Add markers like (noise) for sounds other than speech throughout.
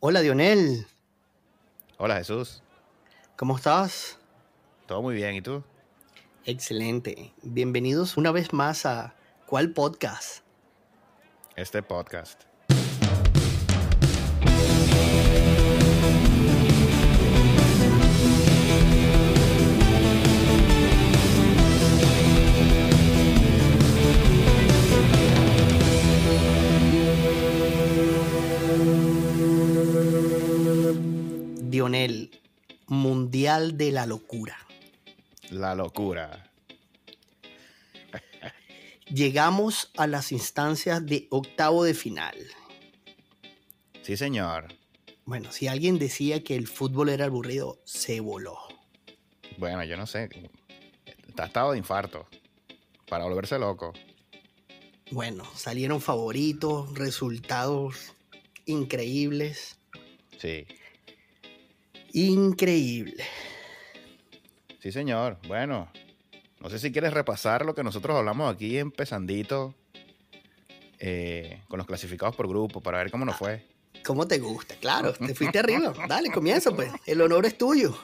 Hola Dionel, Hola Jesús, ¿cómo estás? todo muy bien, ¿y tú? Excelente. Bienvenidos una vez más a ¿Cuál podcast? Este podcast. Dionel, Mundial de la Locura. La locura. Llegamos a las instancias de octavo de final. Sí, señor. Bueno, si alguien decía que el fútbol era aburrido, se voló. Bueno, yo no sé. Está estado de infarto. Para volverse loco. Bueno, salieron favoritos, resultados increíbles. Sí. Increíble. Sí, señor. Bueno, no sé si quieres repasar lo que nosotros hablamos aquí empezandito eh, con los clasificados por grupo para ver cómo nos fue. ¿Cómo te gusta? Claro, te fuiste (laughs) arriba. Dale, comienza pues. El honor es tuyo.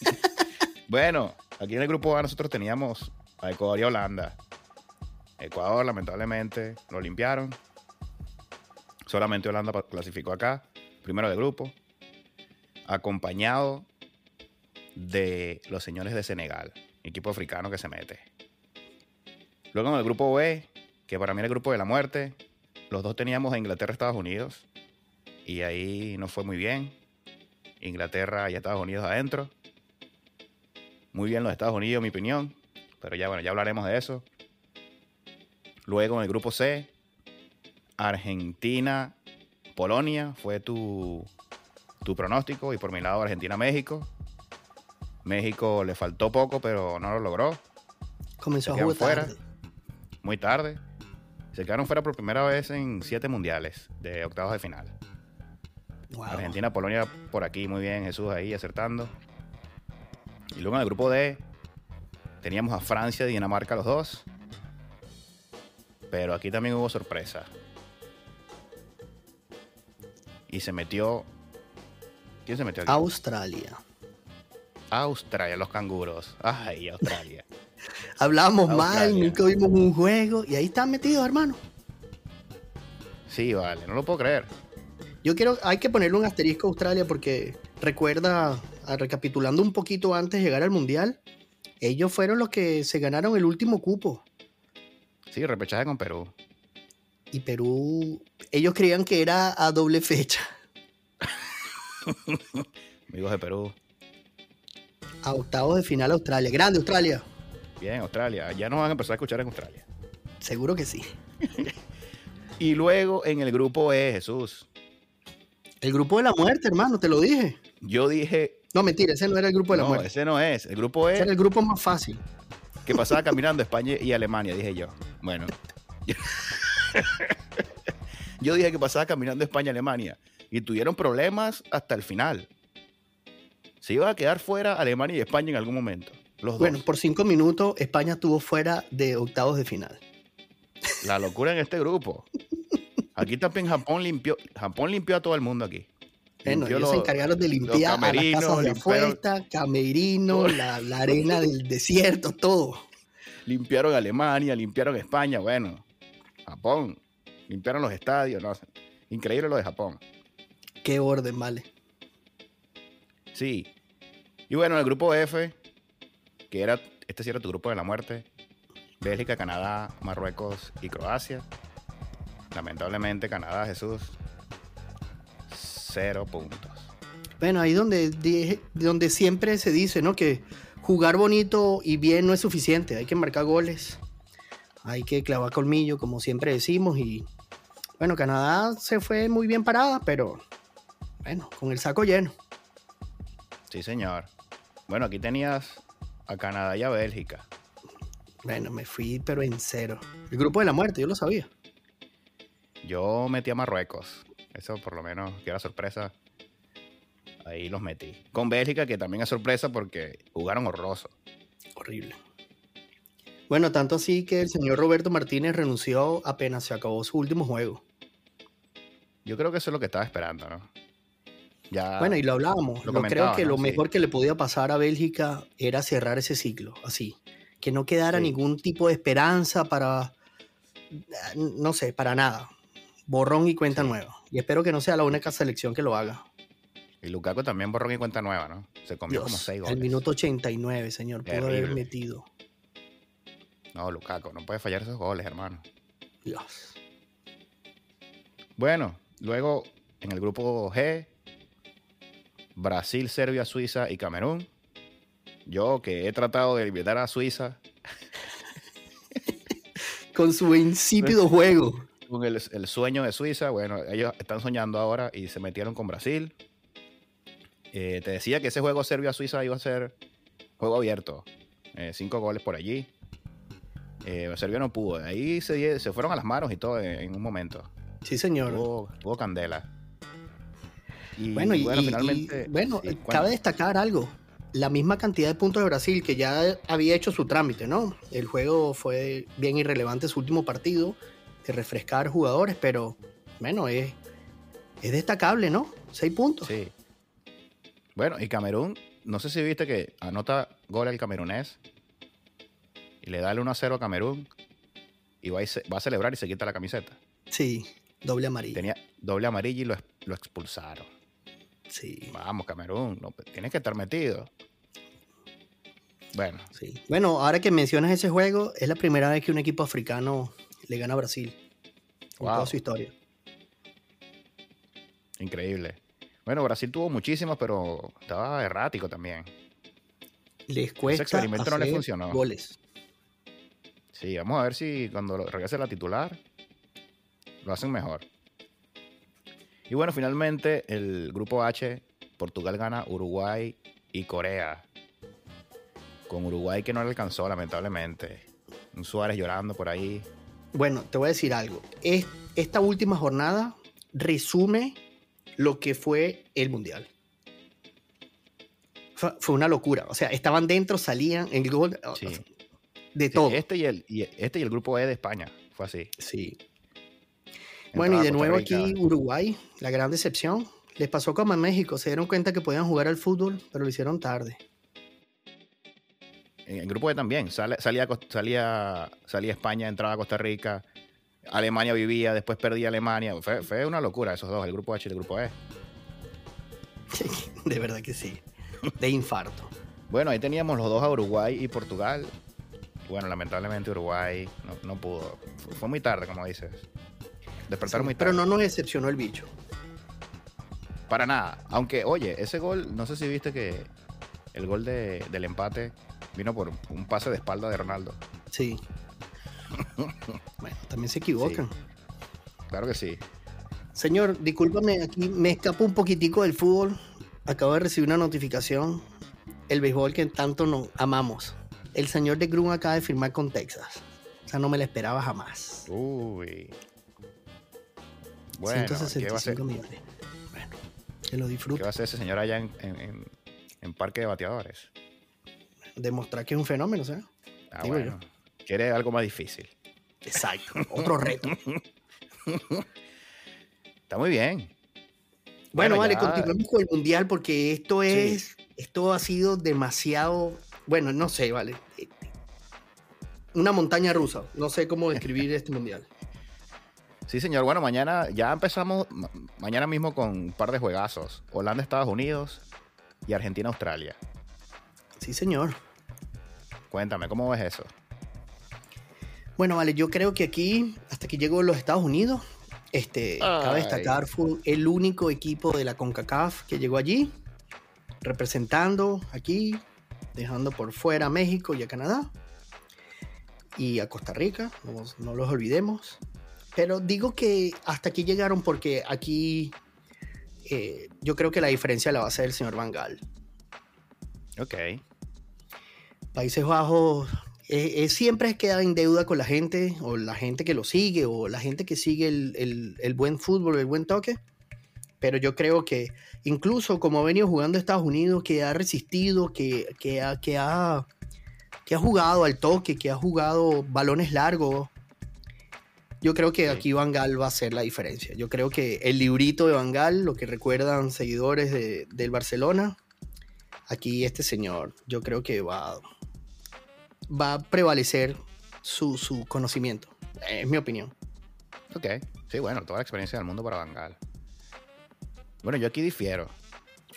(laughs) Bueno, aquí en el grupo A nosotros teníamos a Ecuador y a Holanda. Ecuador, lamentablemente, lo limpiaron. Solamente Holanda clasificó acá, primero de grupo, acompañado de los señores de Senegal, equipo africano que se mete. Luego en el grupo B, que para mí era el grupo de la muerte, los dos teníamos a Inglaterra y Estados Unidos, y ahí no fue muy bien. Inglaterra y Estados Unidos adentro. Muy bien los Estados Unidos, mi opinión. Pero ya, bueno, ya hablaremos de eso. Luego en el grupo C, Argentina, Polonia fue tu, tu pronóstico. Y por mi lado, Argentina-México. México le faltó poco, pero no lo logró. Comenzó a Se jugar fuera. tarde. Muy tarde. Se quedaron fuera por primera vez en siete mundiales de octavos de final. Wow. Argentina, Polonia por aquí, muy bien, Jesús ahí acertando. Y luego en el grupo D teníamos a Francia y Dinamarca los dos. Pero aquí también hubo sorpresa. Y se metió. ¿Quién se metió aquí? Australia. Australia, los canguros. Ay, Australia. (laughs) Hablamos mal, nunca vimos un juego y ahí están metidos, hermano. Sí, vale, no lo puedo creer. Yo quiero, hay que ponerle un asterisco a Australia porque recuerda, recapitulando un poquito antes de llegar al Mundial, ellos fueron los que se ganaron el último cupo. Sí, repechaje con Perú. Y Perú, ellos creían que era a doble fecha. (laughs) Amigos de Perú. A octavos de final Australia. Grande Australia. Bien, Australia. Ya nos van a empezar a escuchar en Australia. Seguro que sí. (laughs) Y luego en el grupo E, Jesús. El grupo de la muerte, hermano, te lo dije. Yo dije, No, mentira, ese no era el grupo de la no, muerte. ese no es. El grupo Ese E era el grupo más fácil. que pasaba caminando España y Alemania, dije yo. Bueno. (laughs) Yo dije que pasaba caminando España y tuvieron problemas hasta el final. Se iba a quedar fuera Alemania y España en algún momento. Los dos. Bueno, por cinco minutos España estuvo fuera de octavos de final. La locura en este grupo. Aquí también Japón limpió, Japón limpió a todo el mundo aquí. Bueno, ellos se encargaron de limpiar a las casas de apuesta, camerino, la, la arena del (laughs) desierto, todo. limpiaron Alemania, limpiaron España, bueno, Japón, limpiaron los estadios, no, increíble lo de Japón. Qué orden, vale. Sí. Y bueno, el grupo F, que era, este sí era tu grupo de la muerte, Bélgica, Canadá, Marruecos y Croacia. Lamentablemente Canadá, Jesús, cero puntos. Bueno, ahí donde, dije- donde siempre se dice, ¿no? Que jugar bonito y bien no es suficiente. Hay que marcar goles. Hay que clavar colmillo, como siempre decimos. Y bueno, Canadá se fue muy bien parada, pero bueno, con el saco lleno. Sí, señor. Bueno, aquí tenías a Canadá y a Bélgica. Bueno, me fui, pero en cero. El grupo de la muerte, yo lo sabía. Yo metí a Marruecos. Eso por lo menos, que era sorpresa. Ahí los metí. Con Bélgica, que también es sorpresa porque jugaron horroroso. Horrible. Bueno, tanto así que el señor Roberto Martínez renunció apenas se acabó su último juego. Yo creo que eso es lo que estaba esperando, ¿no? Ya Bueno, y lo hablábamos. Lo Yo creo que ¿no? lo Sí. mejor que le podía pasar a Bélgica era cerrar ese ciclo, así. Que no quedara Sí. ningún tipo de esperanza para, no sé, para nada. Borrón y cuenta Sí. nueva. Y espero que no sea la única selección que lo haga. Y Lukaku también borró mi cuenta nueva, ¿no? Se comió como seis al goles. minuto 89, señor, pudo haber metido. No, Lukaku, no puede fallar esos goles, hermano. Dios. Bueno, luego en el grupo G, Brasil, Serbia, Suiza y Camerún. Yo que he tratado de eliminar a Suiza (laughs) Con su insípido juego. con el, el sueño de Suiza, bueno, ellos están soñando ahora y se metieron con Brasil. Eh, te decía que ese juego Serbia-Suiza iba a ser juego abierto. Eh, cinco goles por allí. Eh, Serbia no pudo. Ahí se, fueron a las manos y todo en, en un momento. Sí, señor. Tuvo, tuvo candela. Y Bueno, y, y- finalmente. bueno, sí, cabe destacar algo. La misma cantidad de puntos de Brasil que ya había hecho su trámite, ¿no? El juego fue bien irrelevante su último partido, de refrescar jugadores, pero bueno, es, es destacable, ¿no? Seis puntos. Sí. Bueno, y Camerún, no sé si viste que anota gol el camerunés y le da el 1 a 0 a Camerún y va a, va a celebrar y se quita la camiseta. Sí, doble amarillo. Tenía doble amarillo y lo expulsaron. Sí, Vamos, Camerún, no, tienes que estar metido. Bueno, sí. Bueno, ahora que mencionas ese juego, es la primera vez que un equipo africano le gana a Brasil en Wow. toda su historia. increíble. Bueno, Brasil tuvo muchísimos, pero estaba errático también. Les cuesta experimento no le hacer funcionó. goles. Sí, vamos a ver si cuando regrese la titular lo hacen mejor. Y bueno, finalmente el grupo H, Portugal gana Uruguay y Corea. Con Uruguay que no le alcanzó, lamentablemente. Un Suárez llorando por ahí. Bueno, te voy a decir algo. Es- esta última jornada resume lo que fue el Mundial. Fue, fue una locura. O sea, estaban dentro, salían, el gol, Sí. de Sí, todo. Este y, el, y este y el grupo E de España. Fue así. Sí. Bueno, y de nuevo aquí Uruguay, la gran decepción. Les pasó como a México, se dieron cuenta que podían jugar al fútbol, pero lo hicieron tarde. En el grupo E también. Sale- salía, salía, salía España, entraba Costa Rica. Alemania vivía, después perdía Alemania. Fue, fue una locura esos dos, el grupo H y el grupo E. (laughs) De verdad que sí. De infarto. (laughs) Bueno, ahí teníamos los dos a Uruguay y Portugal. Bueno, lamentablemente Uruguay no, no pudo. Fue muy tarde, como dices. Despertaron Sí, muy tarde. pero no nos decepcionó el bicho. Para nada. Aunque, oye, ese gol, no sé si viste que el gol de- del empate vino por un pase de espalda de Ronaldo. Sí. (laughs) bueno, también se equivocan. Claro que sí. Señor, discúlpame, aquí me escapo un poquitico del fútbol. Acabo de recibir una notificación. El béisbol que tanto nos amamos. El señor de Grun acaba de firmar con Texas. O sea, no me la esperaba jamás. Uy. Bueno, ¿qué va, a hacer, 165 millones. Bueno, que lo qué disfrute. va a hacer ese señor allá en, en- en- Parque de Bateadores? Demostrar que es un fenómeno, ¿sabes? Ah, Digo bueno. Quiere algo más difícil. Exacto. Otro reto. (laughs) Está muy bien. Bueno, Bueno, vale, ya- continuemos con el mundial porque esto Sí. es, esto ha sido demasiado, bueno, no sé, vale, una montaña rusa. No sé cómo describir (laughs) este mundial. Sí, señor. Bueno, mañana ya empezamos, ma- mañana mismo con un par de juegazos. Holanda, Estados Unidos y Argentina, Australia. Sí, señor. Cuéntame, ¿cómo ves eso? Bueno, vale, yo creo que aquí, hasta que llegó los Estados Unidos, este, cabe destacar, fue el único equipo de la CONCACAF que llegó allí, representando aquí, dejando por fuera a México y a Canadá, y a Costa Rica, no, no los olvidemos. Pero digo que hasta aquí llegaron porque aquí eh, yo creo que la diferencia la va a hacer el señor Van Gaal. Ok. Países Bajos eh, eh, siempre queda en deuda con la gente, o la gente que lo sigue, o la gente que sigue el, el- el buen fútbol, el buen toque. Pero yo creo que incluso como ha venido jugando Estados Unidos, que ha resistido, que, que, ha, que, ha, que ha jugado al toque, que ha jugado balones largos, Yo creo que aquí Van Gaal va a hacer la diferencia. Yo creo que el librito de Van Gaal, lo que recuerdan seguidores de- del Barcelona, aquí este señor, yo creo que va, va a prevalecer su, su conocimiento. Es mi opinión. Ok. Sí, bueno, toda la experiencia del mundo para Bangal. Bueno, yo aquí difiero.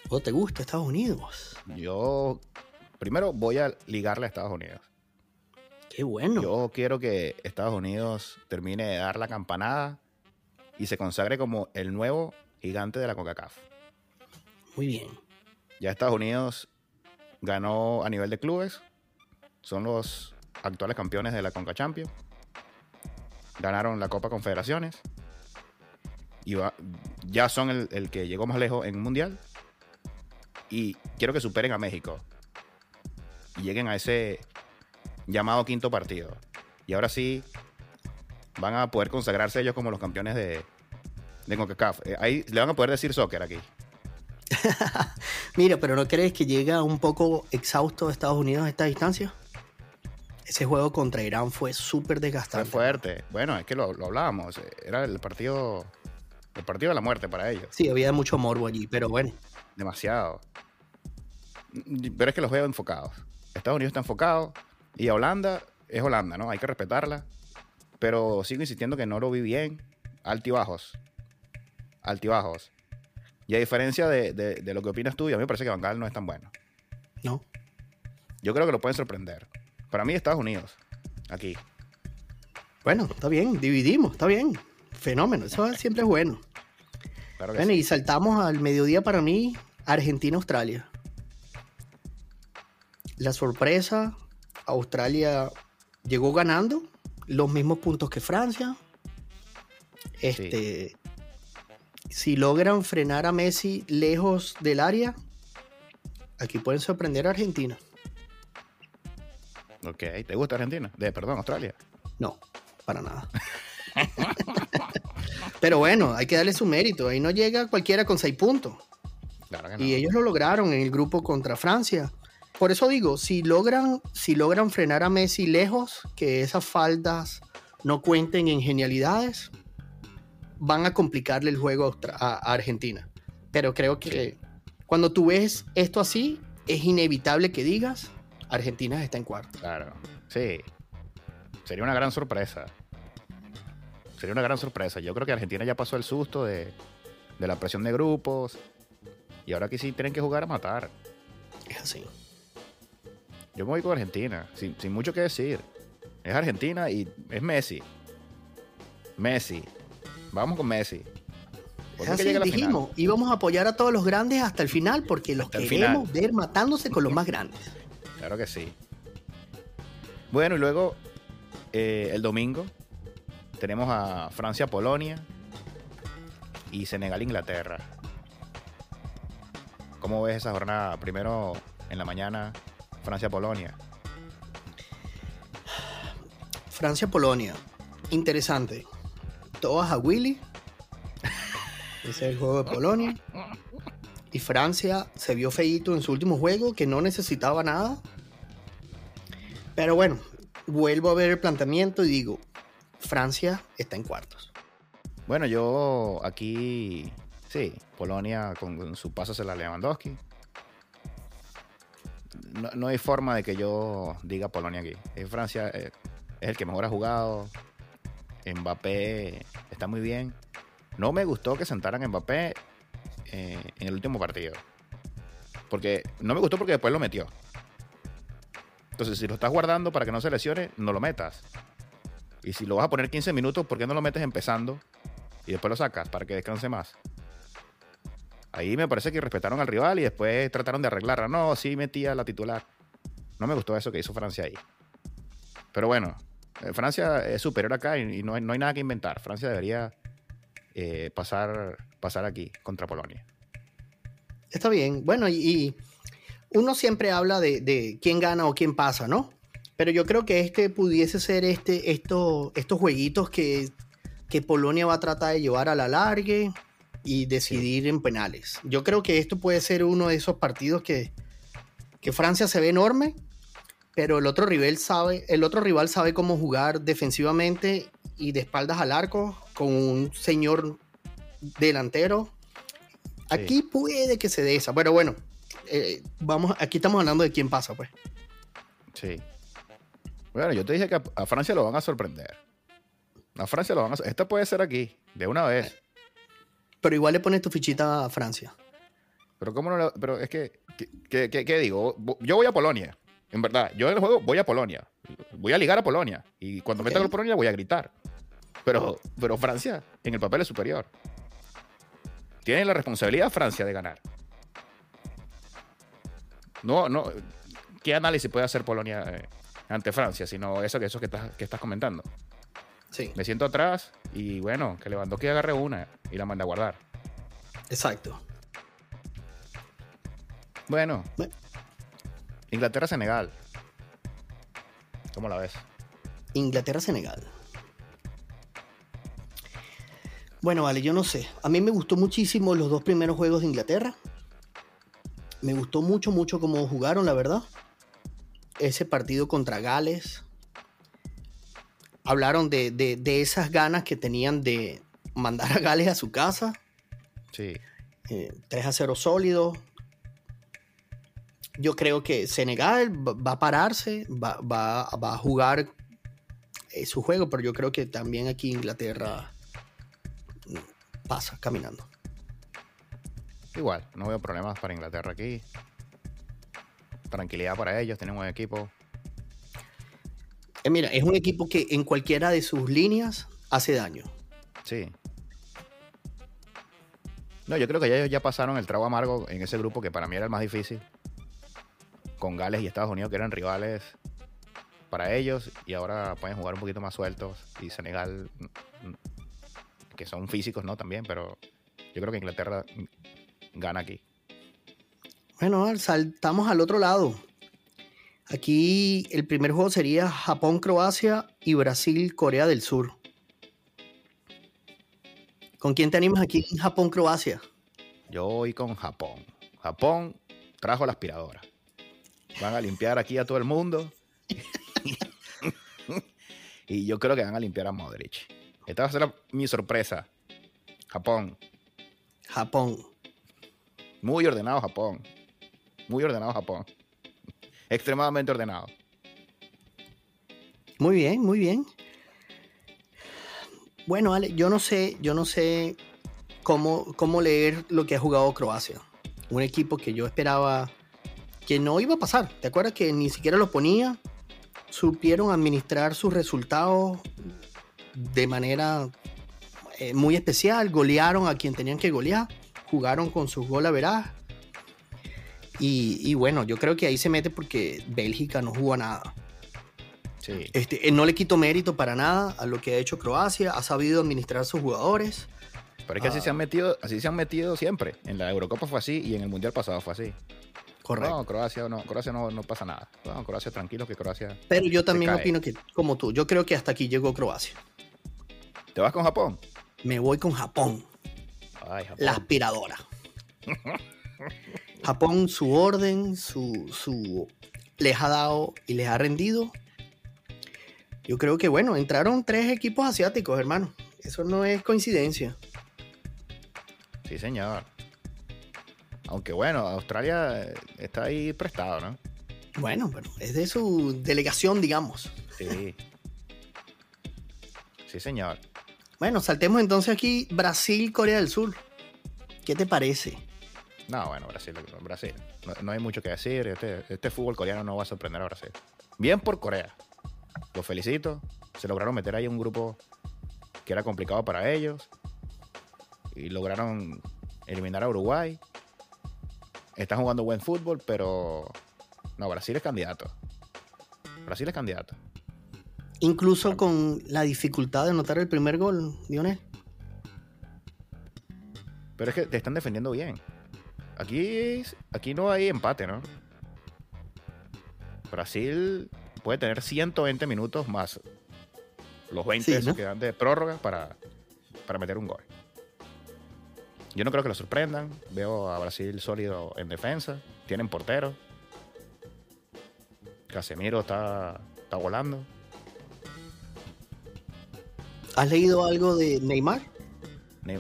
¿O te gusta Estados Unidos? Yo primero voy a ligarle a Estados Unidos. Qué bueno. Yo quiero que Estados Unidos termine de dar la campanada y se consagre como el nuevo gigante de la CONCACAF. Muy bien. Ya Estados Unidos ganó a nivel de clubes, son los actuales campeones de la Conca Champions, ganaron la Copa Confederaciones y va- ya son el, el que llegó más lejos en un mundial. Y quiero que superen a México y lleguen a ese llamado quinto partido. Y ahora sí van a poder consagrarse ellos como los campeones de, de CONCACAF. Eh, ahí le van a poder decir soccer aquí. (laughs) Mira, pero ¿no crees que llega un poco exhausto Estados Unidos a esta distancia? Ese juego contra Irán fue súper Fue desgastante. fuerte. Bueno, es que lo, lo hablábamos. Era el partido. El partido de la muerte para ellos. Sí, había mucho morbo allí, pero bueno. Demasiado. Pero es que los veo enfocados. Estados Unidos está enfocado. Y a Holanda es Holanda, ¿no? Hay que respetarla. Pero sigo insistiendo que no lo vi bien. Altibajos. Altibajos. Y a diferencia de, de- de lo que opinas tú, y a mí me parece que Van Gaal no es tan bueno. ¿No? Yo creo que lo pueden sorprender. Para mí, Estados Unidos. Aquí. Bueno, está bien, dividimos, está bien. Fenómeno, eso siempre es bueno. Claro Bueno, sí. y saltamos al mediodía para mí, Argentina-Australia. La sorpresa, Australia llegó ganando los mismos puntos que Francia. Este, si logran frenar a Messi lejos del área, aquí pueden sorprender a Argentina. Ok. ¿Te gusta Argentina? De, perdón, Australia. No, para nada. (laughs) Pero bueno, hay que darle su mérito. Ahí no llega cualquiera con seis puntos. Claro que no. Y ellos lo lograron en el grupo contra Francia. Por eso digo, si logran, si logran frenar a Messi lejos, que esas faldas no cuenten en genialidades, van a complicarle el juego a Argentina. Pero creo que cuando tú ves esto así, es inevitable que digas, Argentina está en cuarto. Claro, sí. Sería una gran sorpresa. Sería una gran sorpresa. Yo creo que Argentina ya pasó el susto de, de la presión de grupos. Y ahora aquí sí tienen que jugar a matar. Es así. Yo me voy con Argentina, sin, sin mucho que decir. Es Argentina y es Messi. Messi. Vamos con Messi. ¿Por Es qué que así, dijimos, íbamos a apoyar a todos los grandes hasta el final porque los Hasta queremos ver matándose con los más grandes. Claro que sí. Bueno, y luego eh, el domingo tenemos a Francia-Polonia y Senegal-Inglaterra. ¿Cómo ves esa jornada? Primero en la mañana, Francia-Polonia. Francia-Polonia. Interesante. Todas a Willy. (laughs) Ese es el juego de Polonia. Y Francia se vio feíto en su último juego, que no necesitaba nada. Pero bueno, vuelvo a ver el planteamiento y digo, Francia está en cuartos. Bueno, yo aquí, sí, Polonia con, con su paso hacia la Lewandowski. No, no hay forma de que yo diga Polonia aquí. Eh, Francia eh, es el que mejor ha jugado. Mbappé está muy bien. No me gustó que sentaran Mbappé eh, en el último partido. Porque no me gustó porque después lo metió. Entonces, si lo estás guardando para que no se lesione, no lo metas. Y si lo vas a poner 15 minutos, ¿por qué no lo metes empezando y después lo sacas para que descanse más? Ahí me parece que respetaron al rival y después trataron de arreglarla. No, sí metía la titular. No me gustó eso que hizo Francia ahí. Pero bueno, eh, Francia es superior acá y, no, hay, no hay nada que inventar. Francia debería eh, pasar, pasar aquí contra Polonia. Está bien. Bueno, y, uno siempre habla de, de quién gana o quién pasa, ¿no? Pero yo creo que este pudiese ser este, esto, estos jueguitos que, que Polonia va a tratar de llevar a la largue y decidir en penales. Yo creo que esto puede ser uno de esos partidos que, que Francia se ve enorme, pero el otro rival sabe, el otro rival sabe cómo jugar defensivamente y de espaldas al arco con un señor delantero. Aquí puede que se dé esa. Pero bueno, eh, vamos, aquí estamos hablando de quién pasa, pues. Sí. Bueno, yo te dije que a, Francia lo van a sorprender. A Francia lo van a Esto puede ser aquí, de una vez. Pero igual le pones tu fichita a Francia. Pero cómo no Pero es que, ¿qué, digo? Yo voy a Polonia. En verdad, yo en el juego voy a Polonia. Voy a ligar a Polonia. Y cuando okay. meta a Polonia voy a gritar. Pero, pero Francia, en el papel es superior. Tiene la responsabilidad Francia de ganar. No, no. ¿Qué análisis puede hacer Polonia eh, ante Francia? Sino eso, eso que, estás, que estás comentando. Sí. Me siento atrás y bueno, que Lewandowski agarre una y la manda a guardar. Exacto. Bueno. Inglaterra-Senegal. ¿Cómo la ves? Inglaterra-Senegal. Bueno, vale, yo no sé. A mí me gustó muchísimo los dos primeros juegos de Inglaterra. Me gustó mucho, mucho cómo jugaron, la verdad. Ese partido contra Gales. Hablaron de, de, esas ganas que tenían de mandar a Gales a su casa. Sí. 3 eh, a 0 sólido. Yo creo que Senegal va a pararse, va, va, va a jugar eh, su juego, pero yo creo que también aquí Inglaterra pasa caminando. Igual, no veo problemas para Inglaterra aquí. Tranquilidad para ellos, tienen un buen equipo. Eh, mira, es un equipo que en cualquiera de sus líneas hace daño. Sí. No, yo creo que ellos ya pasaron el trago amargo en ese grupo que para mí era el más difícil. Con Gales y Estados Unidos, que eran rivales para ellos, y ahora pueden jugar un poquito más sueltos. Y Senegal, mm, mm, que son físicos, ¿no? También, pero yo creo que Inglaterra gana aquí. Bueno, saltamos al otro lado. Aquí el primer juego sería Japón-Croacia y Brasil-Corea del Sur. ¿Con quién te animas aquí en Japón-Croacia? Yo voy con Japón. Japón trajo la aspiradora. Van a limpiar aquí a todo el mundo. (laughs) y yo creo que van a limpiar a Modric. Esta va a ser mi sorpresa. Japón. Japón. Muy ordenado Japón. Muy ordenado Japón. Extremadamente ordenado. Muy bien, muy bien. Bueno, Ale, yo no sé, yo no sé cómo, cómo leer lo que ha jugado Croacia. Un equipo que yo esperaba que no iba a pasar. ¿Te acuerdas que ni siquiera lo ponía? Supieron administrar sus resultados de manera eh, muy especial. Golearon a quien tenían que golear jugaron con sus goles veraz. Y, y, bueno, yo creo que ahí se mete porque Bélgica no juega nada. Sí. Este, no le quito mérito para nada a lo que ha hecho Croacia, ha sabido administrar a sus jugadores. Pero es que así se han ah. metido, así se han metido siempre. En la Eurocopa fue así y en el Mundial pasado fue así. Correcto. No, Croacia no, Croacia no, no pasa nada. No, Croacia tranquilo que Croacia. Pero yo también opino que, como tú, yo creo que hasta aquí llegó Croacia. ¿Te vas con Japón? Me voy con Japón la aspiradora. (laughs) Japón, su orden, su, su, les ha dado y les ha rendido. Yo creo que, bueno, entraron tres equipos asiáticos, hermano. Eso no es coincidencia. Sí, señor. Aunque bueno, Australia está ahí prestado, ¿no? Bueno, pero es de su delegación, digamos. Sí. Sí, señor. Bueno, saltemos entonces aquí Brasil, Corea del Sur. ¿Qué te parece? No, bueno, Brasil, Brasil. No, hay mucho que decir. Este, este, fútbol coreano no va a sorprender a Brasil. Bien por Corea. Los felicito. Se lograron meter ahí un grupo que era complicado para ellos. Y lograron eliminar a Uruguay. Están jugando buen fútbol, pero. No, Brasil es candidato. Brasil es candidato. Incluso con la dificultad de anotar el primer gol, Dionel. Pero es que te están defendiendo bien. Aquí, aquí no hay empate, ¿no? Brasil puede tener 120 minutos más los 20 que dan de prórroga para, para meter un gol. Yo no creo que lo sorprendan. Veo a Brasil sólido en defensa. Tienen portero. Casemiro está, está volando. ¿Has leído algo de Neymar?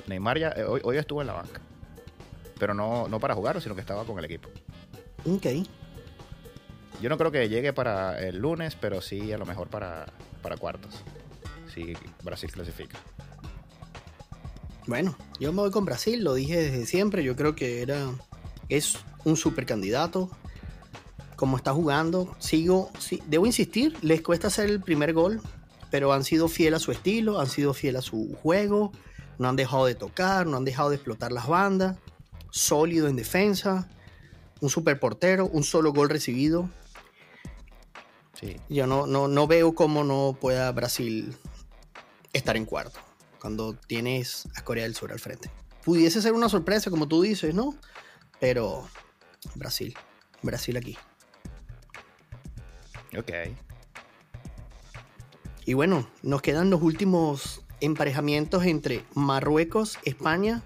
Neymar ya eh, hoy, hoy estuvo en la banca. Pero no, no para jugar, sino que estaba con el equipo. Ok. Yo no creo que llegue para el lunes, pero sí a lo mejor para, para cuartos. Si Brasil clasifica. Bueno, yo me voy con Brasil, lo dije desde siempre. Yo creo que era. Es un super candidato. Como está jugando, sigo. Sí, debo insistir, les cuesta hacer el primer gol, pero han sido fiel a su estilo, han sido fiel a su juego. No han dejado de tocar, no han dejado de explotar las bandas. Sólido en defensa. Un super portero, un solo gol recibido. Sí. Yo no, no, no veo cómo no pueda Brasil estar en cuarto cuando tienes a Corea del Sur al frente. Pudiese ser una sorpresa, como tú dices, ¿no? Pero Brasil, Brasil aquí. Ok. Y bueno, nos quedan los últimos emparejamientos entre Marruecos, España,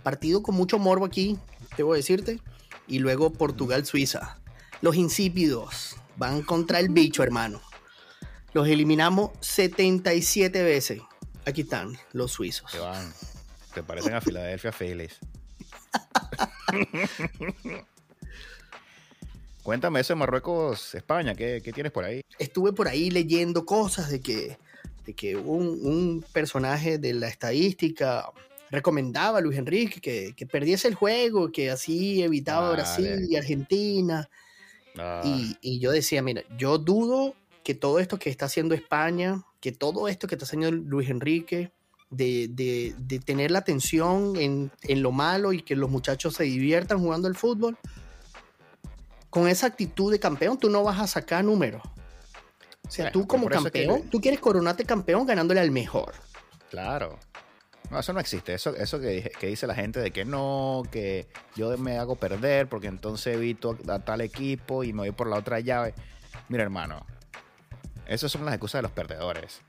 partido con mucho morbo aquí, debo decirte, y luego Portugal, Suiza. Los insípidos van contra el bicho, hermano. Los eliminamos 77 veces. Aquí están los suizos. Que van. Te parecen a Filadelfia Phillies. (laughs) Cuéntame eso de Marruecos, España, ¿qué, ¿qué, tienes por ahí? Estuve por ahí leyendo cosas de que, de que un, un personaje de la estadística recomendaba a Luis Enrique que, que, perdiese el juego, que así evitaba Vale. Brasil y Argentina. Ah, Y, y yo decía, mira, yo dudo que todo esto que está haciendo España, que todo esto que está haciendo Luis Enrique, de, de- de tener la atención en, en lo malo y que los muchachos se diviertan jugando al fútbol, con esa actitud de campeón tú no vas a sacar números. O sea, tú como es que- campeón, tú quieres coronarte campeón ganándole al mejor. claro. No, eso no existe. Eso, eso que, que dice la gente de que no, que yo me hago perder porque entonces evito a tal equipo y me voy por la otra llave. Mira, hermano, esas son las excusas de los perdedores.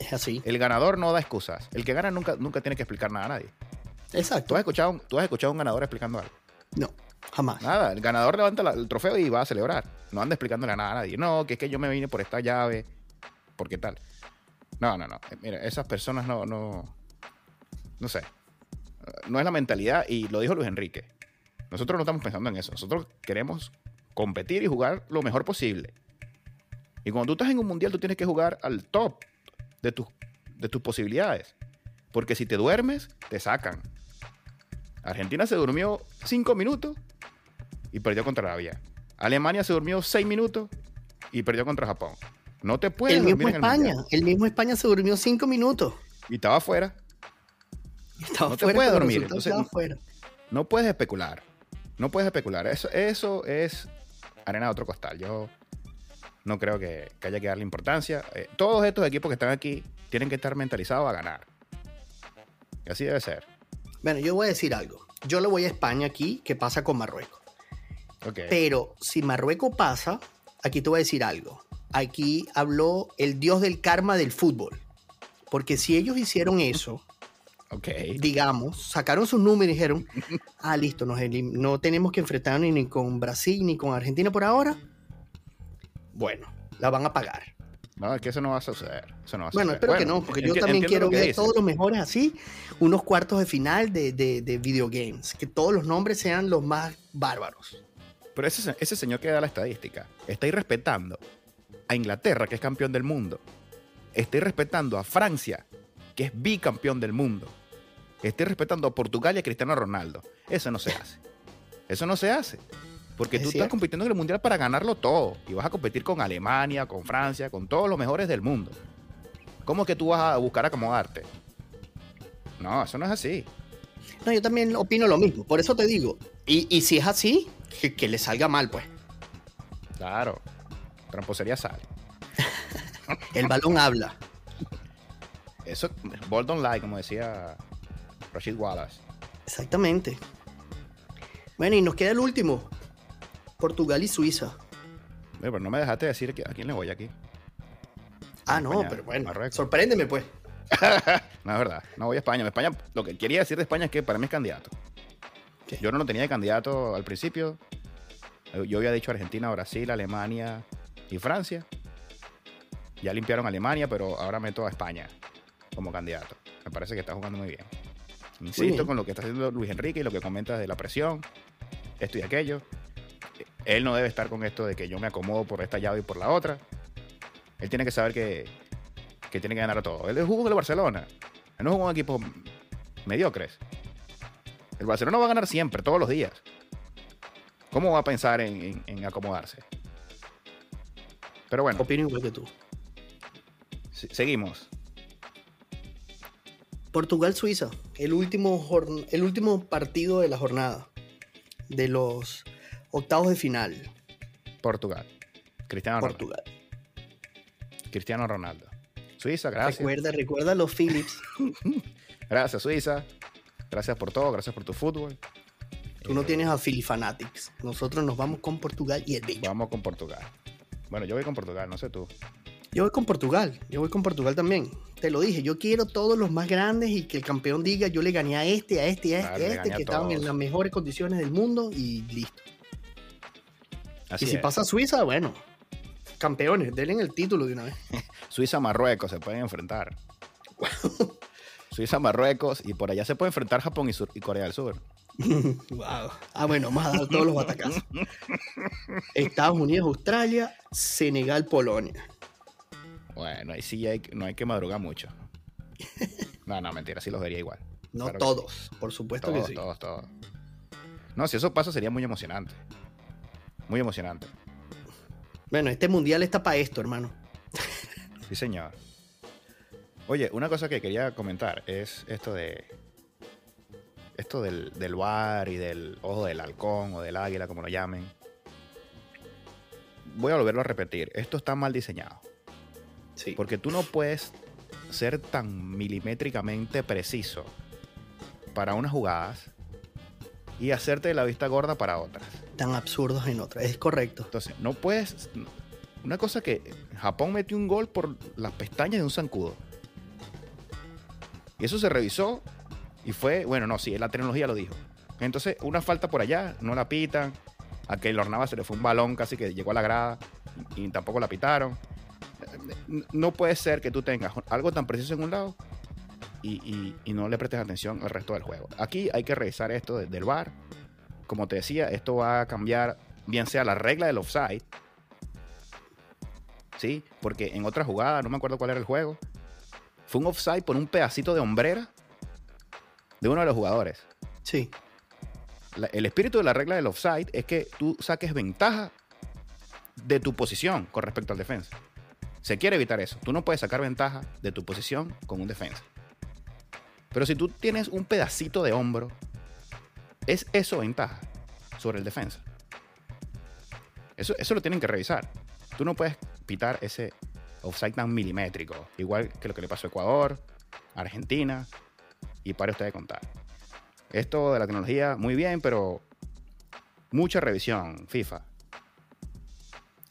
Es así. El ganador no da excusas. El que gana nunca, nunca tiene que explicar nada a nadie. ¿Tú Exacto. has escuchado, un- tú has escuchado a un ganador explicando algo? No, jamás. Nada, el ganador levanta la- el trofeo y va a celebrar. No anda explicándole nada a nadie. No, que es que yo me vine por esta llave. ¿Por qué tal? No, no, no. Eh, Mira, esas personas no, no. No sé. No es la mentalidad, y lo dijo Luis Enrique. Nosotros no estamos pensando en eso. Nosotros queremos competir y jugar lo mejor posible. Y cuando tú estás en un mundial, tú tienes que jugar al top de tus, de tus posibilidades. Porque si te duermes, te sacan. Argentina se durmió cinco minutos y perdió contra Arabia. Alemania se durmió seis minutos y perdió contra Japón. No te puedes El mismo dormir en el España, mundial. el mismo España se durmió cinco minutos. Y estaba afuera. (laughs) Estaba No te fuera, puedes dormir, entonces-. No puedes especular. No puedes especular. Eso, eso es arena de otro costal. Yo no creo que, que haya que darle importancia. Eh, todos estos equipos que están aquí tienen que estar mentalizados a ganar. Y así debe ser. Bueno, yo voy a decir algo. Yo le voy a España aquí, que pasa con Marruecos. Pero si Marruecos pasa, aquí te voy a decir algo. Aquí habló el dios del karma del fútbol. Porque si ellos hicieron eso, Digamos, sacaron sus números y dijeron, ah, listo, nos no tenemos que enfrentarnos ni con Brasil ni con Argentina por ahora, bueno, la van a pagar. No, es que eso no va a suceder. Eso no va a Bueno, espero que no, porque yo también quiero lo ver dices. todos los mejores así, unos cuartos de final de, de, de videogames, que todos los nombres sean los más bárbaros. Pero ese, se- ese señor que da la estadística está irrespetando a Inglaterra, que es campeón del mundo. Está irrespetando a Francia, que es bicampeón del mundo. Está irrespetando a Portugal y a Cristiano Ronaldo. Eso no se hace. Eso no se hace. Porque Es tú estás compitiendo en el mundial para ganarlo todo. Y vas a competir con Alemania, con Francia, con todos los mejores del mundo. ¿Cómo que tú vas a buscar acomodarte? No, eso no es así. No, yo también opino lo mismo, por eso te digo, y, y si es así, que, que le salga mal, pues. Claro. Tramposería sale. (laughs) El balón habla. Eso, Bold Lie, como decía Rashid Wallace. Exactamente. Bueno, y nos queda el último. Portugal y Suiza. Oye, Pero no me dejaste decir que, a quién le voy aquí. Ah, no, España, pero bueno. Marruecos. Sorpréndeme, pues. (laughs) No, es verdad. No voy a España. España. Lo que quería decir de España es que para mí es candidato. ¿Qué? Yo no lo tenía de candidato al principio. Yo había dicho Argentina, Brasil, Alemania y Francia. Ya limpiaron Alemania, pero ahora meto a España. como candidato. Me parece que está jugando muy bien. Insisto con lo que está haciendo Luis Enrique y lo que comentas de la presión, esto y aquello. Él no debe estar con esto de que yo me acomodo por esta llave y por la otra. Él tiene que saber que, que tiene que ganar a todo. Él es jugo del Barcelona. Él no es un equipo mediocres. El Barcelona va a ganar siempre, todos los días. ¿Cómo va a pensar en, acomodarse? Pero bueno. Opino igual que tú. Seguimos. Portugal-Suiza, el último, el último partido de la jornada, de los octavos de final. Portugal. Cristiano Portugal. Cristiano Ronaldo. Suiza, gracias. Recuerda, recuerda los Philips. (laughs) gracias, Suiza. Gracias por todo, gracias por tu fútbol. Tú no tienes a Philly Fanatics. Nosotros nos vamos con Portugal y el bicho. Vamos con Portugal. Bueno, yo voy con Portugal, no sé tú. Yo voy con Portugal, yo voy con Portugal también. Te lo dije, yo quiero todos los más grandes y que el campeón diga, yo le gané a este, a este, a este, a este, que estaban en las mejores condiciones del mundo y listo. y si pasa Suiza, bueno, campeones, denle el título de una vez. (laughs) Suiza-Marruecos se pueden enfrentar. (laughs) Suiza-Marruecos y por allá se puede enfrentar Japón y, Corea del Sur. (laughs) wow. Ah, bueno, más a todos los batacazos. Estados Unidos, Australia, Senegal, Polonia. Bueno, ahí sí hay, no hay que madrugar mucho. No, no, mentira, sí los vería igual. No todos, por supuesto que sí. Todos, todos. No, si eso pasa sería muy emocionante. Muy emocionante. Bueno, este mundial está para esto, hermano. Sí, señor. Oye, una cosa que quería comentar es esto de. Esto del, del bar y del ojo del halcón o del águila, como lo llamen. Voy a volverlo a repetir. Esto está mal diseñado. Sí. Porque tú no puedes ser tan milimétricamente preciso para unas jugadas y hacerte la vista gorda para otras. Tan absurdos en otras, es correcto. Entonces, no puedes. Una cosa que Japón metió un gol por las pestañas de un zancudo. Y eso se revisó y fue, bueno, no, sí, la tecnología lo dijo. Entonces, una falta por allá, no la pitan. A que el Ornava se le fue un balón casi que llegó a la grada y tampoco la pitaron. No puede ser que tú tengas algo tan preciso en un lado y, no le prestes atención al resto del juego. Aquí hay que revisar esto del VAR. Como te decía, esto va a cambiar bien sea la regla del offside, ¿sí? Porque en otra jugada, no me acuerdo cuál era el juego, fue un offside por un pedacito de hombrera de uno de los jugadores. Sí. el espíritu de la regla del offside es que tú saques ventaja de tu posición con respecto al defensa. Se quiere evitar eso. Tú no puedes sacar ventaja de tu posición con un defensa. Pero si tú tienes un pedacito de hombro, ¿es eso ventaja sobre el defensa? Eso, eso lo tienen que revisar. Tú no puedes pitar ese offside tan milimétrico, igual que lo que le pasó a Ecuador, Argentina, y para usted de contar. Esto de la tecnología, muy bien, pero mucha revisión, FIFA.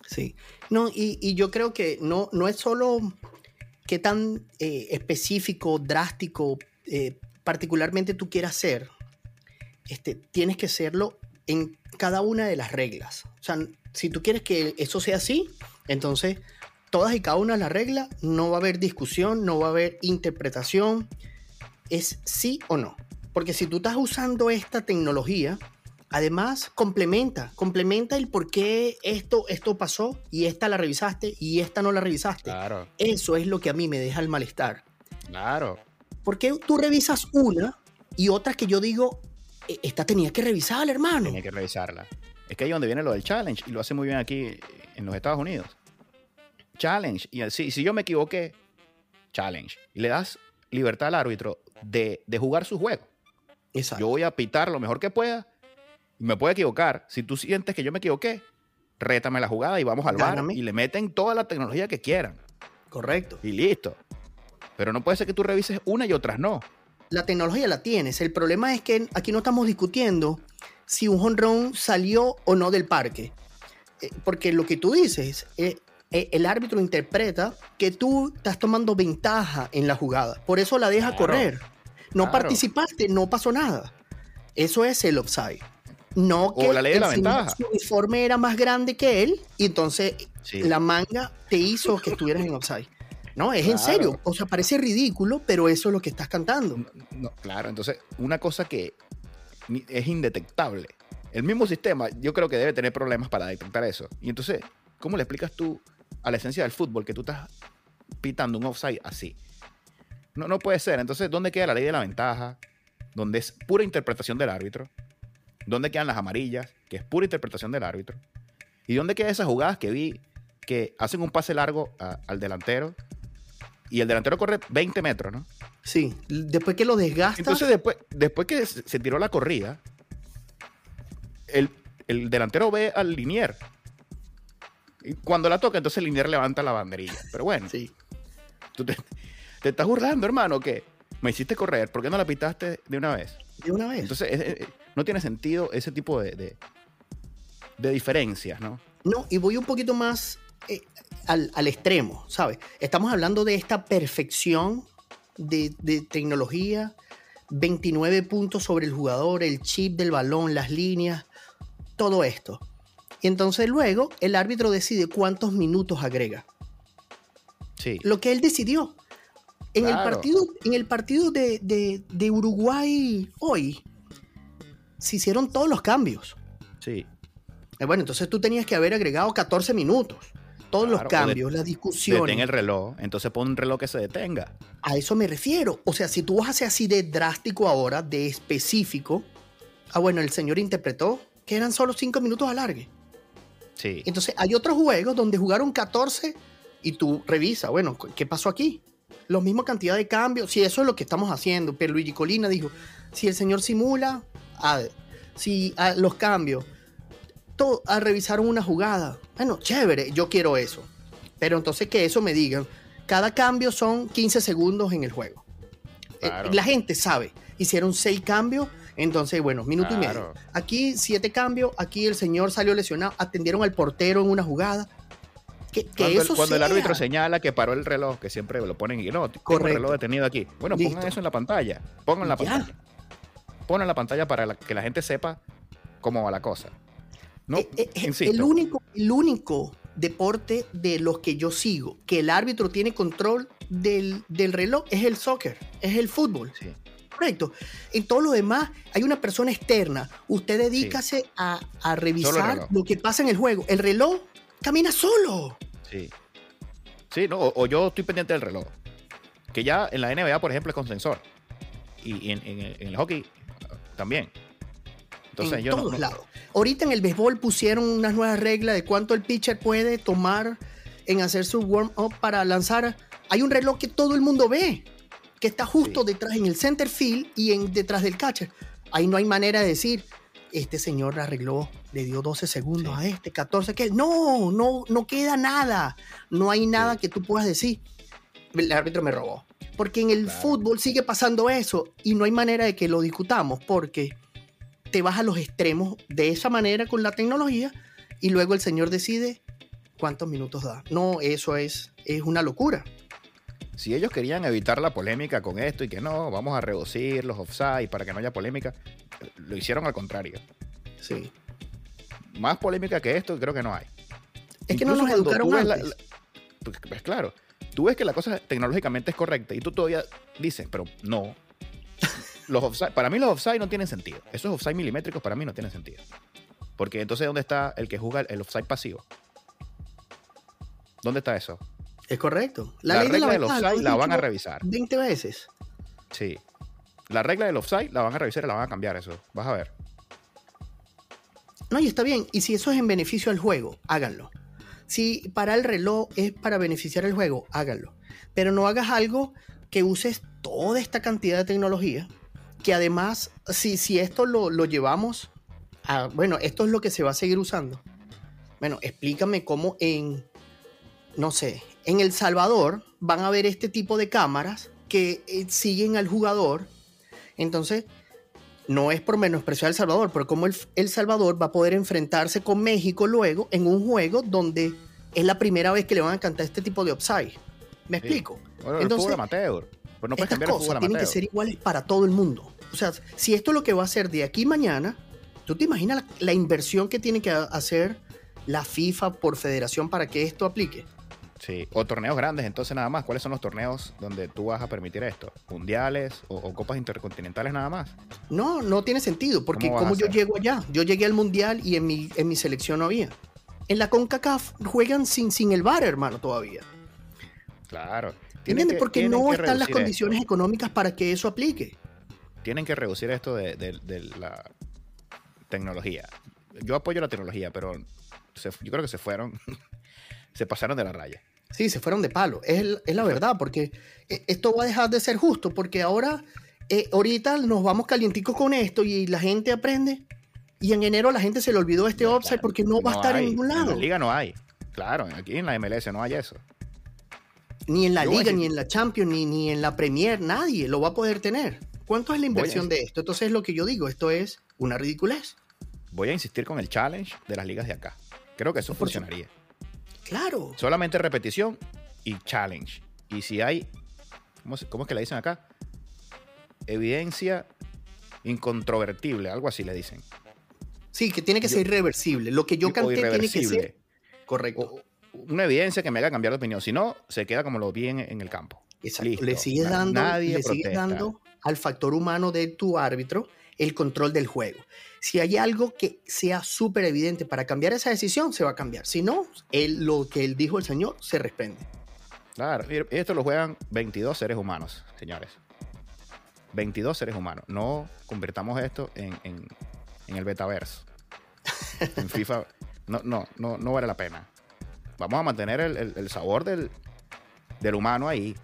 Sí, no, y, yo creo que no, no es solo qué tan eh, específico, drástico, eh, particularmente tú quieras ser, este, tienes que serlo en cada una de las reglas. O sea, si tú quieres que eso sea así, entonces todas y cada una de las reglas, no va a haber discusión, no va a haber interpretación, es sí o no. Porque si tú estás usando esta tecnología, además complementa, complementa el por qué esto, esto pasó y esta la revisaste y esta no la revisaste. Claro. Eso es lo que a mí me deja el malestar. Claro. Porque tú revisas una y otra que yo digo, e, esta tenía que revisarla, hermano. Tenía que revisarla. Es que ahí donde viene lo del challenge y lo hace muy bien aquí en los Estados Unidos challenge. Y si, si yo me equivoqué, challenge. Y le das libertad al árbitro de, jugar su juego. Yo voy a pitar lo mejor que pueda. Y me puedo equivocar. Si tú sientes que yo me equivoqué, rétame la jugada y vamos al bar. Y le meten toda la tecnología que quieran. Correcto. Y listo. Pero no puede ser que tú revises una y otras no. La tecnología la tienes. El problema es que aquí no estamos discutiendo si un honrón salió o no del parque. Eh, porque lo que tú dices, es eh, el árbitro interpreta que tú estás tomando ventaja en la jugada. Por eso la deja correr. No participaste, no pasó nada. Eso es el offside. No que la ley de la ventaja. su uniforme era más grande que él y entonces la manga te hizo que estuvieras en offside. No, es en serio. O sea, parece ridículo, pero eso es lo que estás cantando. claro, entonces, una cosa que es indetectable. El mismo sistema, yo creo que debe tener problemas para detectar eso. Y entonces, ¿cómo le explicas tú a la esencia del fútbol que tú estás pitando un offside así? No, no puede ser. Entonces, ¿dónde queda la ley de la ventaja? Donde es pura interpretación del árbitro. ¿Dónde quedan las amarillas? Que es pura interpretación del árbitro. ¿Y dónde quedan esas jugadas que vi que hacen un pase largo al delantero y el delantero corre 20 metros, ¿no? Sí, después que lo desgasta. Entonces, después, después que se tiró la corrida, el, delantero ve al linier. Y cuando la toca, entonces el linier levanta la banderilla. Pero bueno, sí. tú te, estás burlando, hermano, que me hiciste correr, ¿por qué no la pitaste de una vez? De una vez. Entonces, no tiene sentido ese tipo de, de, diferencias, ¿no? No, y voy un poquito más eh, al, extremo, ¿sabes? Estamos hablando de esta perfección de, tecnología, 29 puntos sobre el jugador, el chip del balón, las líneas, todo esto. Y entonces luego el árbitro decide cuántos minutos agrega. Sí. Lo que él decidió. En el partido, en el partido de, de, Uruguay hoy, se hicieron todos los cambios. Sí. Eh, bueno, entonces tú tenías que haber agregado 14 minutos todos los cambios, las discusiones. Detén el reloj, entonces pon un reloj que se detenga. A eso me refiero. O sea, si tú vas a así de drástico ahora, de específico, ah, bueno, el señor interpretó que eran solo 5 minutos alargue. Sí. Entonces, hay otros juegos donde jugaron 14 y tú revisa, bueno, ¿qué pasó aquí? La misma cantidad de cambios, si eso es lo que estamos haciendo. Pero Luigi Colina dijo, si el señor simula, si ah, los cambios, todo, a revisar una jugada, bueno, chévere, yo quiero eso. Pero entonces que eso me digan, cada cambio son 15 segundos en el juego. Eh, la gente sabe, hicieron seis cambios, entonces, bueno, minuto y medio. Aquí siete cambios, aquí el señor salió lesionado, atendieron al portero en una jugada. Que, cuando, eso el, cuando el árbitro señala que paró el reloj, que siempre lo ponen y no, tengo el reloj detenido aquí. Bueno, pongan eso en la pantalla. Pongan la pantalla. Pongan en la pantalla para que la gente sepa cómo va la cosa. No, eh, eh, eh, el único, el único deporte de los que yo sigo que el árbitro tiene control del, reloj es el soccer, es el fútbol. Correcto. En todo lo demás hay una persona externa. Usted dedícase a, revisar lo que pasa en el juego. El reloj camina solo. Sí. Sí, no, o, yo estoy pendiente del reloj. Que ya en la NBA, por ejemplo, es con sensor. Y en, el hockey también. Entonces, en todos lados. Ahorita en el béisbol pusieron unas nuevas reglas de cuánto el pitcher puede tomar en hacer su warm-up para lanzar. Hay un reloj que todo el mundo ve, que está justo detrás en el center field y en, detrás del catcher. Ahí no hay manera de decir, este señor arregló, le dio 12 segundos a este, 14 que no, no, no queda nada. No hay nada que tú puedas decir. El árbitro me robó. Porque en el fútbol sigue pasando eso y no hay manera de que lo discutamos porque te vas a los extremos de esa manera con la tecnología y luego el señor decide cuántos minutos da. No, eso es, es una locura. Si ellos querían evitar la polémica con esto y que no, vamos a reducir los offside para que no haya polémica, lo hicieron al contrario. Sí. Más polémica que esto creo que no hay. Es que no nos educaron antes. Pues, pues, claro, tú ves que la cosa tecnológicamente es correcta y tú todavía dices, pero no, los para mí los offside no tienen sentido. Esos offside milimétricos para mí no tienen sentido. Porque entonces, ¿dónde está el que juega el offside pasivo? ¿Dónde está eso? Es correcto. La, regla del offside la van a revisar. 20 veces. Sí. La regla del offside la van a revisar y la van a cambiar eso. Vas a ver. No, y está bien. Y si eso es en beneficio al juego, háganlo. Si para el reloj es para beneficiar el juego, háganlo. Pero no hagas algo que uses toda esta cantidad de tecnología que además, si, si esto lo, llevamos a, bueno, esto es lo que se va a seguir usando. Bueno, explícame cómo en, no sé, en El Salvador van a ver este tipo de cámaras que eh, siguen al jugador. Entonces, no es por menospreciar a El Salvador, pero como el, Salvador va a poder enfrentarse con México luego en un juego donde es la primera vez que le van a cantar este tipo de upside. ¿Me explico? Entonces, amateur. Pues no estas cosas tienen que ser iguales para todo el mundo. O sea, si esto es lo que va a hacer de aquí mañana, ¿tú te imaginas la, inversión que tiene que hacer la FIFA por federación para que esto aplique? Sí, o torneos grandes, entonces nada más. ¿Cuáles son los torneos donde tú vas a permitir esto? ¿Mundiales o, o copas intercontinentales nada más? No, no tiene sentido, porque ¿Cómo yo llego allá, yo llegué al mundial y en mi, en mi selección no había. En la CONCACAF juegan sin, sin el VAR, hermano, todavía. Claro. ¿Entiendes? que- Porque no están las condiciones económicas para que eso aplique. Tienen que reducir esto de, de- de la tecnología. Yo apoyo la tecnología, pero se- yo creo que se fueron, (laughs) se pasaron de la raya. Sí, se fueron de palo. Es, el- es la verdad, porque eh, esto va a dejar de ser justo, porque ahora, eh, ahorita nos vamos calienticos con esto y la gente aprende. Y en enero la gente se le olvidó este offside Claro, porque no va a estar hay. en ningún En lado. la liga no hay. Claro, aquí en la MLS no hay eso. Ni en la Yo Liga, ni en la Champions, ni, ni en la Premier, nadie lo va a poder tener. ¿Cuánto es la inversión de esto? Entonces, lo que yo digo, esto es una ridiculez. Voy a insistir con el challenge de las ligas de acá. Creo que eso funcionaría. Claro. Solamente repetición y challenge. Y si hay, ¿cómo, es que le dicen acá? Evidencia incontrovertible, algo así le dicen. Sí, que tiene que Yo- ser irreversible. Lo que yo canté tiene que ser correcto. O- una evidencia que me haga cambiar de opinión. Si no, se queda como lo vi en, en el campo. Exacto. Listo. Le sigues dando, nadie le sigues dando al factor humano de tu árbitro el control del juego. Si hay algo que sea súper evidente para cambiar esa decisión, se va a cambiar. Si no, él, lo que él dijo el señor se reprende. Claro, esto lo juegan 22 seres humanos, señores. 22 seres humanos. No convirtamos esto en, en- en el betaverse. (laughs) En FIFA. No, no, no, no vale la pena. Vamos a mantener el, el- el sabor del, del humano ahí.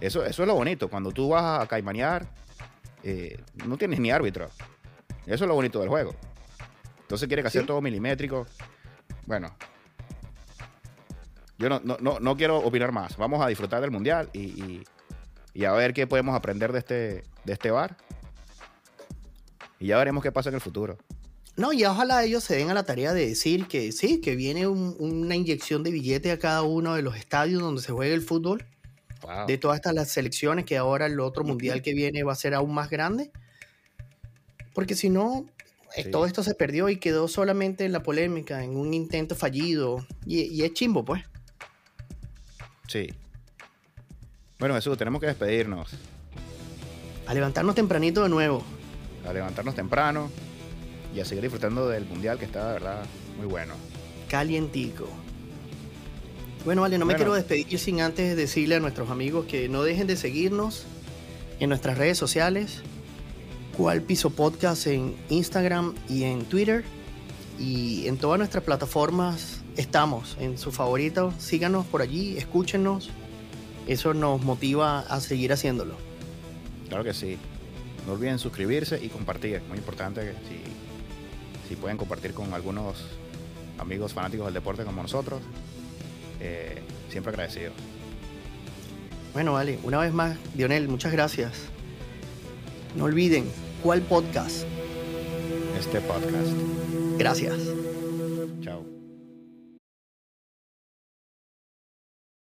Eso, eso es lo bonito. Cuando tú vas a caimanear, eh, no tienes ni árbitro. Eso es lo bonito del juego. Entonces quiere que hacer Sí. todo milimétrico. Bueno, yo no, no, no, no quiero opinar más. Vamos a disfrutar del mundial y, y- y a ver qué podemos aprender de este, de este bar. Y ya veremos qué pasa en el futuro. No, y ojalá ellos se den a la tarea de decir que sí, que viene un- una inyección de billete a cada uno de los estadios donde se juegue el fútbol. Wow. de todas estas las selecciones, que ahora el otro mundial que viene va a ser aún más grande. Porque si no, eh, Sí. todo esto se perdió y quedó solamente en la polémica, en un intento fallido. Y, y es chimbo, pues. Sí. Bueno, Jesús, tenemos que despedirnos. A levantarnos tempranito de nuevo. A levantarnos temprano y a seguir disfrutando del mundial que está de verdad muy bueno. Calientico. Bueno, vale, no me quiero despedir sin antes decirle a nuestros amigos que no dejen de seguirnos en nuestras redes sociales. Cual Piso Podcast en Instagram y en Twitter. Y en todas nuestras plataformas estamos, en su favorito. Síganos por allí, escúchenos. Eso nos motiva a seguir haciéndolo. Claro que sí. No olviden suscribirse y compartir. Muy importante que si, si pueden compartir con algunos amigos fanáticos del deporte como nosotros. Eh, siempre agradecidos. Bueno, vale, una vez más, Lionel, muchas gracias. No olviden, ¿cuál podcast? Este podcast. Gracias.